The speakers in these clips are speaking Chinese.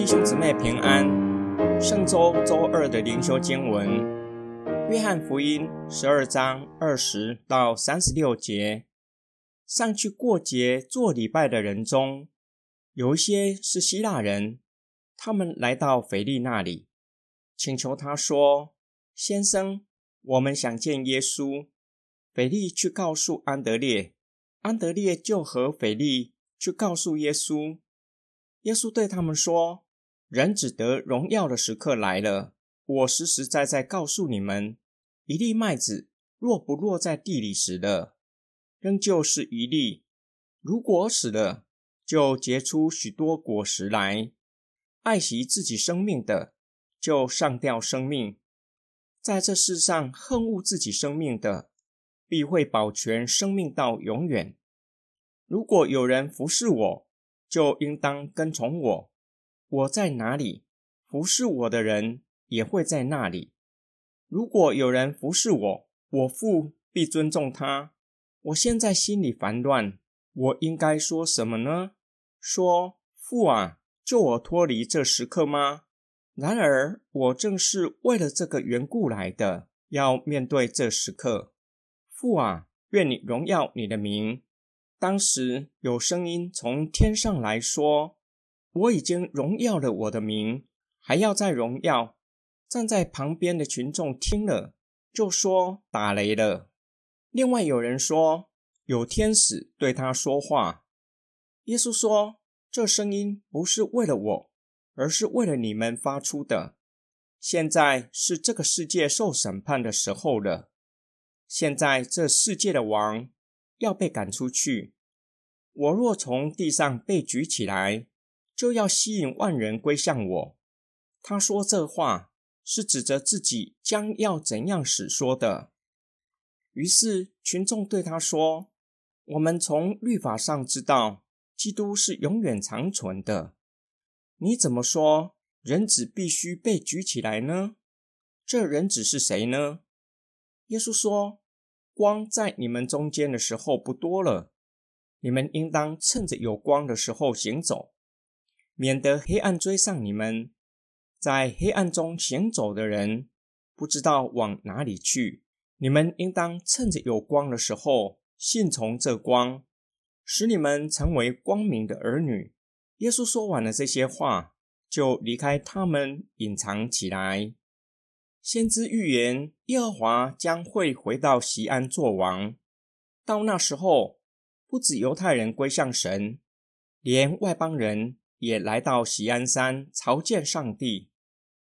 弟兄姊妹平安。圣周周二的灵修经文，约翰福音十二章二十到三十六节。上去过节做礼拜的人中，有一些是希腊人，他们来到腓力那里，请求他说：“先生，我们想见耶稣。”腓力去告诉安德烈，安德烈就和腓力去告诉耶稣。耶稣对他们说：“人只得荣耀的时刻来了。我实实在在告诉你们，一粒麦子若不落在地里死了，仍旧是一粒；如果死了，就结出许多果实来。爱惜自己生命的，就上吊生命；在这世上恨恶自己生命的，必会保全生命到永远。如果有人服侍我，就应当跟从我。我在哪里，服侍我的人也会在那里。如果有人服侍我，我父必尊重他。我现在心里烦乱，我应该说什么呢？说父啊，救我脱离这时刻吗？然而我正是为了这个缘故来的，要面对这时刻。父啊，愿你荣耀你的名。当时有声音从天上来说：“我已经荣耀了我的名，还要再荣耀。”站在旁边的群众听了，就说：“打雷了。”另外有人说：“有天使对他说话。”耶稣说：“这声音不是为了我，而是为了你们发出的。现在是这个世界受审判的时候了。现在这世界的王。”要被赶出去。我若从地上被举起来，就要吸引万人归向我。他说这话是指着自己将要怎样死说的。于是群众对他说：“我们从律法上知道，基督是永远长存的。你怎么说人子必须被举起来呢？这人子是谁呢？”耶稣说。光在你们中间的时候不多了，你们应当趁着有光的时候行走，免得黑暗追上你们。在黑暗中行走的人不知道往哪里去。你们应当趁着有光的时候信从这光，使你们成为光明的儿女。耶稣说完了这些话，就离开他们，隐藏起来。先知预言，耶和华将会回到西安作王。到那时候，不止犹太人归向神，连外邦人也来到西安山朝见上帝。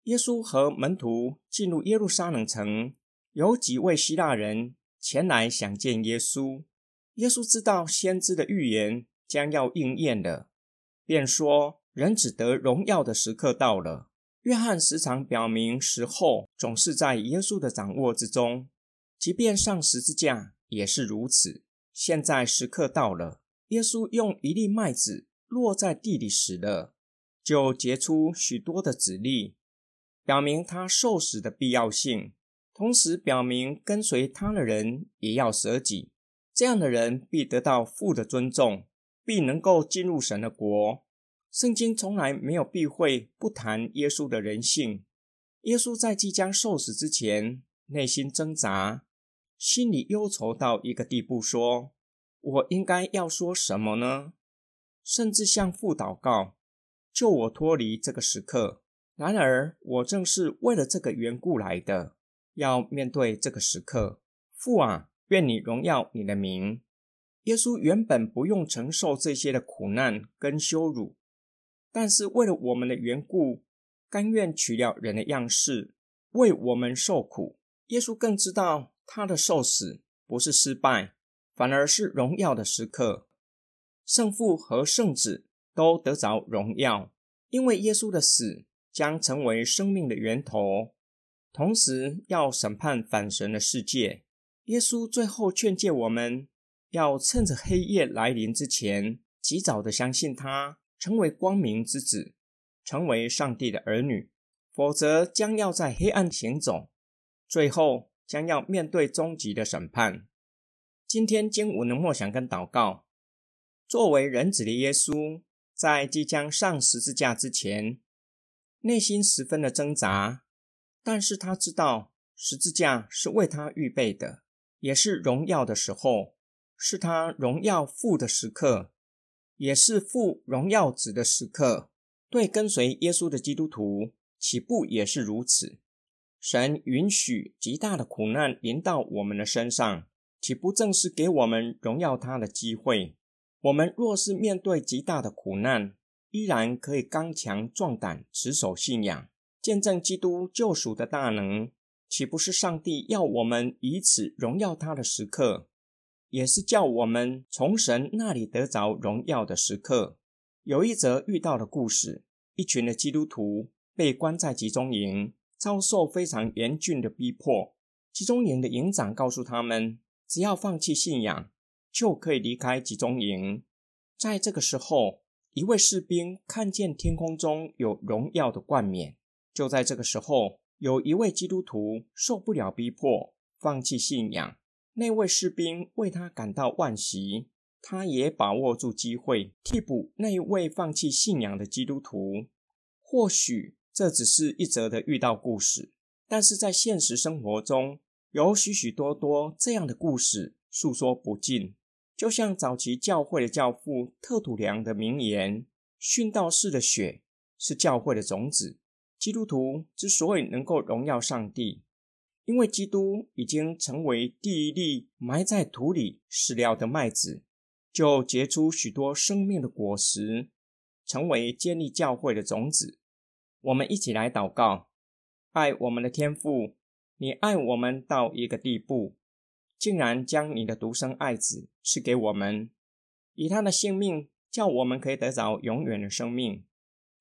耶稣和门徒进入耶路撒冷城，有几位希腊人前来想见耶稣。耶稣知道先知的预言将要应验了，便说：“人只得荣耀的时刻到了。”约翰时常表明，时候总是在耶稣的掌握之中，即便上十字架也是如此。现在时刻到了，耶稣用一粒麦子落在地里死了，就结出许多的籽粒，表明他受死的必要性，同时表明跟随他的人也要舍己。这样的人必得到父的尊重，必能够进入神的国。圣经从来没有避讳不谈耶稣的人性。耶稣在即将受死之前，内心挣扎，心里忧愁到一个地步，说：“我应该要说什么呢？”甚至向父祷告，救我脱离这个时刻。然而，我正是为了这个缘故来的，要面对这个时刻。父啊，愿你荣耀你的名。耶稣原本不用承受这些的苦难跟羞辱。但是为了我们的缘故，甘愿取了人的样式，为我们受苦。耶稣更知道他的受死不是失败，反而是荣耀的时刻。圣父和圣子都得着荣耀，因为耶稣的死将成为生命的源头，同时要审判反神的世界。耶稣最后劝诫我们要趁着黑夜来临之前，及早的相信他。成为光明之子，成为上帝的儿女，否则将要在黑暗行走，最后将要面对终极的审判。今天经文的默想跟祷告，作为人子的耶稣，在即将上十字架之前，内心十分的挣扎，但是他知道十字架是为他预备的，也是荣耀的时候，是他荣耀父的时刻，也是父荣耀子的时刻。对跟随耶稣的基督徒，起步也是如此。神允许极大的苦难临到我们的身上，岂不正是给我们荣耀他的机会？我们若是面对极大的苦难，依然可以刚强壮胆，持守信仰，见证基督救赎的大能，岂不是上帝要我们以此荣耀他的时刻，也是叫我们从神那里得着荣耀的时刻？有一则遇到的故事：一群的基督徒被关在集中营，遭受非常严峻的逼迫。集中营的营长告诉他们，只要放弃信仰，就可以离开集中营。在这个时候，一位士兵看见天空中有荣耀的冠冕。就在这个时候，有一位基督徒受不了逼迫，放弃信仰。那位士兵为他感到惋惜，他也把握住机会替补那一位放弃信仰的基督徒。或许这只是一则的遇到故事，但是在现实生活中，有许许多多这样的故事诉说不尽。就像早期教会的教父特土良的名言：“殉道士的血是教会的种子。”基督徒之所以能够荣耀上帝，因为基督已经成为第一粒埋在土里死了的麦子，就结出许多生命的果实，成为建立教会的种子。我们一起来祷告：爱我们的天父，你爱我们到一个地步。竟然将你的独生爱子赐给我们，以他的性命叫我们可以得着永远的生命。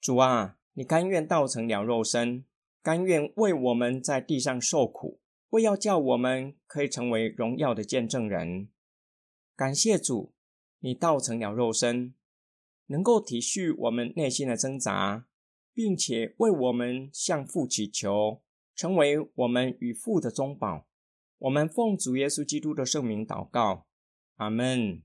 主啊，你甘愿道成了肉身，甘愿为我们在地上受苦，为要叫我们可以成为荣耀的见证人。感谢主，你道成了肉身，能够体恤我们内心的挣扎，并且为我们向父祈求，成为我们与父的中保。我们奉主耶稣基督的圣名祷告，阿门。